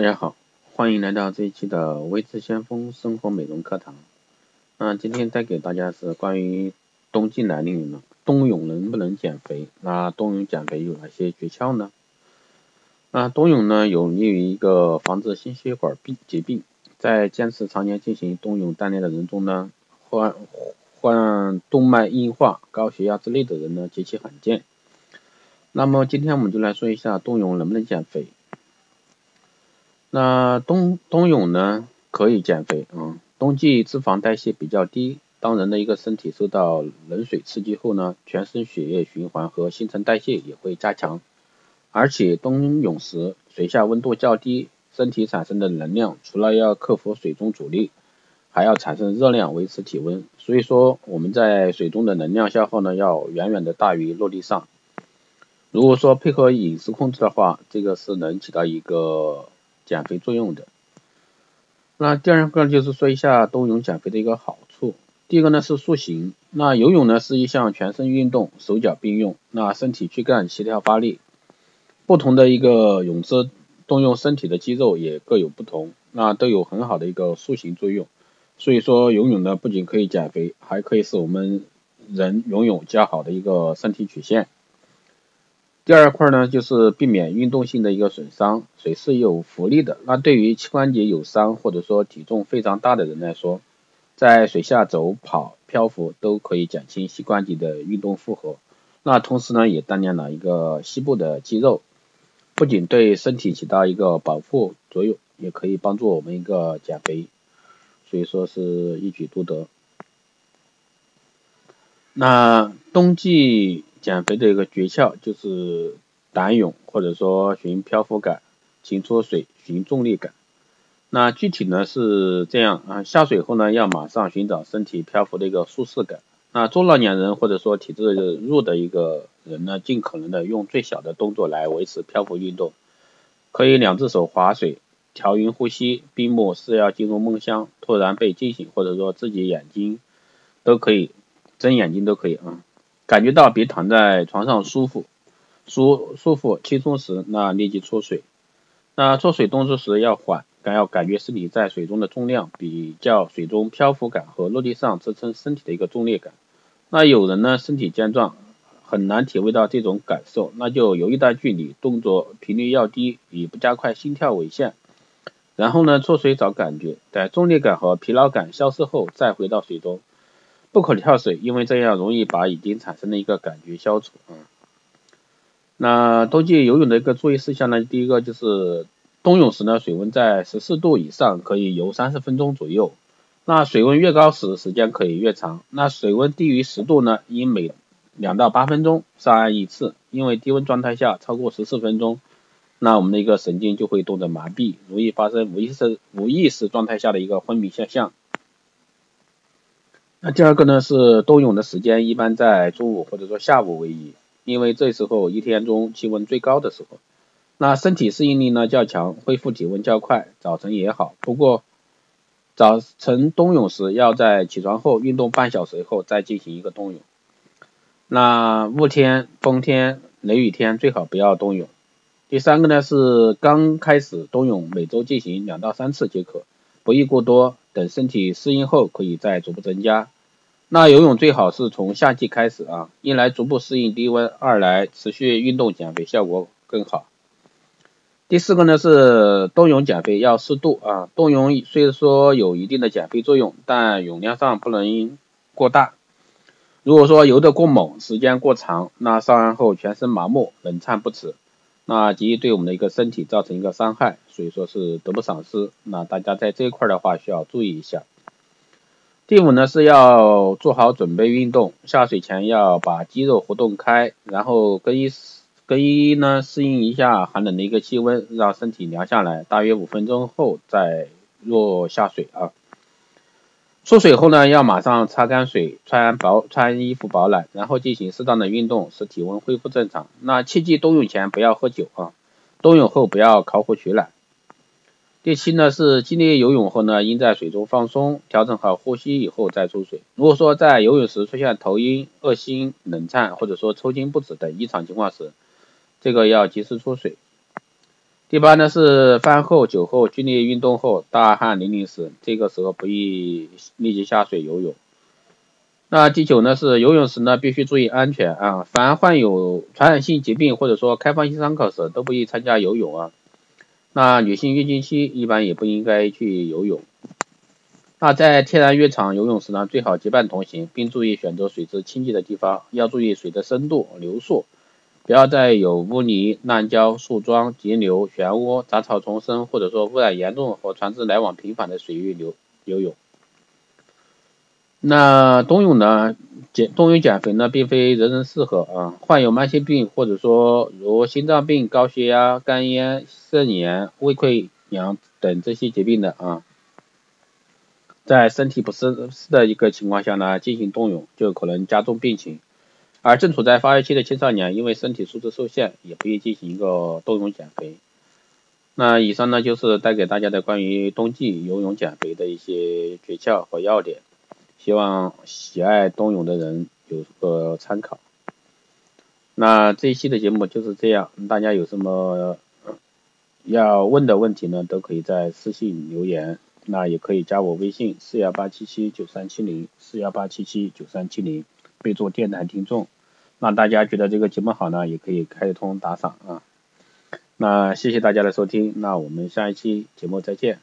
大家好，欢迎来到这一期的微知先锋生活美容课堂。那今天带给大家是关于冬季来临了，冬泳能不能减肥？那冬泳减肥有哪些诀窍呢？那冬泳呢，有利于一个防治心血管病疾病，在坚持常年进行冬泳锻炼的人中呢，患患动脉硬化、高血压之类的人呢极其罕见。那么今天我们就来说一下冬泳能不能减肥。那冬冬泳呢可以减肥啊，冬季脂肪代谢比较低，当人的一个身体受到冷水刺激后呢，全身血液循环和新陈代谢也会加强，而且冬泳时水下温度较低，身体产生的能量除了要克服水中阻力，还要产生热量维持体温，所以说我们在水中的能量消耗呢要远远的大于陆地上。如果说配合饮食控制的话，这个是能起到一个。减肥作用的，那第二个就是说一下冬泳减肥的一个好处。第一个呢是塑形，那游泳呢是一项全身运动，手脚并用，那身体躯干协调发力，不同的一个泳姿动用身体的肌肉也各有不同，那都有很好的一个塑形作用。所以说游泳呢不仅可以减肥，还可以使我们人拥有较好的一个身体曲线。第二块呢，就是避免运动性的一个损伤。水是有浮力的，那对于膝关节有伤或者说体重非常大的人来说，在水下走、跑、漂浮都可以减轻膝关节的运动负荷。那同时呢，也锻炼了一个膝部的肌肉，不仅对身体起到一个保护作用，也可以帮助我们一个减肥，所以说是一举多得。那冬季。减肥的一个诀窍就是胆勇，或者说寻漂浮感，勤出水寻重力感。那具体呢是这样啊，下水后呢要马上寻找身体漂浮的一个舒适感。那中老年人或者说体质弱的一个人呢，尽可能的用最小的动作来维持漂浮运动，可以两只手划水，调匀呼吸，闭目是要进入梦乡，突然被惊醒，或者说自己眼睛都可以睁眼睛都可以啊。感觉到比躺在床上舒服、舒舒服、轻松时，那立即出水。那出水动作时要缓，感要感觉身体在水中的重量，比较水中漂浮感和陆地上支撑身体的一个重力感。那有人呢身体健壮，很难体会到这种感受，那就游一段距离，动作频率要低，以不加快心跳为限。然后呢出水找感觉，在重力感和疲劳感消失后，再回到水中。不可跳水，因为这样容易把已经产生的一个感觉消除啊。那冬季游泳的一个注意事项呢，第一个就是冬泳时呢，水温在十四度以上，可以游三十分钟左右。那水温越高时，时间可以越长。那水温低于十度呢，应每两到八分钟上岸一次，因为低温状态下超过十四分钟，那我们的一个神经就会冻得麻痹，容易发生无意识无意识状态下的一个昏迷现象。那第二个呢是冬泳的时间一般在中午或者说下午为宜，因为这时候一天中气温最高的时候，那身体适应力呢较强，恢复体温较快，早晨也好。不过早晨冬泳时要在起床后运动半小时后再进行一个冬泳。那雾天、风天、雷雨天最好不要冬泳。第三个呢是刚开始冬泳，每周进行两到三次即可，不宜过多。等身体适应后，可以再逐步增加。那游泳最好是从夏季开始啊，一来逐步适应低温，二来持续运动减肥效果更好。第四个呢是冬泳减肥要适度啊，冬泳虽说有一定的减肥作用，但泳量上不能过大。如果说游得过猛，时间过长，那上岸后全身麻木，冷颤不止。那极易对我们的一个身体造成一个伤害，所以说是得不偿失。那大家在这一块的话需要注意一下。第五呢是要做好准备运动，下水前要把肌肉活动开，然后更衣更衣呢适应一下寒冷的一个气温，让身体凉下来，大约五分钟后再落下水啊。出水后呢，要马上擦干水，穿保穿衣服保暖，然后进行适当的运动，使体温恢复正常。那切记冬泳前不要喝酒啊，冬泳后不要烤火取暖。第七呢是激烈游泳后呢，应在水中放松，调整好呼吸以后再出水。如果说在游泳时出现头晕、恶心、冷颤或者说抽筋不止等异常情况时，这个要及时出水。第八呢是饭后、酒后、剧烈运动后大汗淋漓时，这个时候不宜立即下水游泳。那第九呢是游泳时呢必须注意安全啊，凡患有传染性疾病或者说开放性伤口时都不宜参加游泳啊。那女性月经期一般也不应该去游泳。那在天然浴场游泳时呢，最好结伴同行，并注意选择水质清洁的地方，要注意水的深度、流速。不要在有污泥、烂礁、树桩、急流、漩涡、杂草丛生，或者说污染严重和船只来往频繁的水域游游泳。那冬泳呢？减冬泳减肥呢，并非人人适合啊。患有慢性病或者说如心脏病、高血压、肝炎、肾炎、胃溃疡等这些疾病的啊，在身体不适适的一个情况下呢，进行冬泳就可能加重病情。而正处在发育期的青少年，因为身体素质受限，也不宜进行一个冬泳减肥。那以上呢，就是带给大家的关于冬季游泳减肥的一些诀窍和要点，希望喜爱冬泳的人有个参考。那这一期的节目就是这样，大家有什么要问的问题呢，都可以在私信留言，那也可以加我微信四幺八七七九三七零四幺八七七九三七零。备注电台听众，那大家觉得这个节目好呢，也可以开通打赏啊。那谢谢大家的收听，那我们下一期节目再见。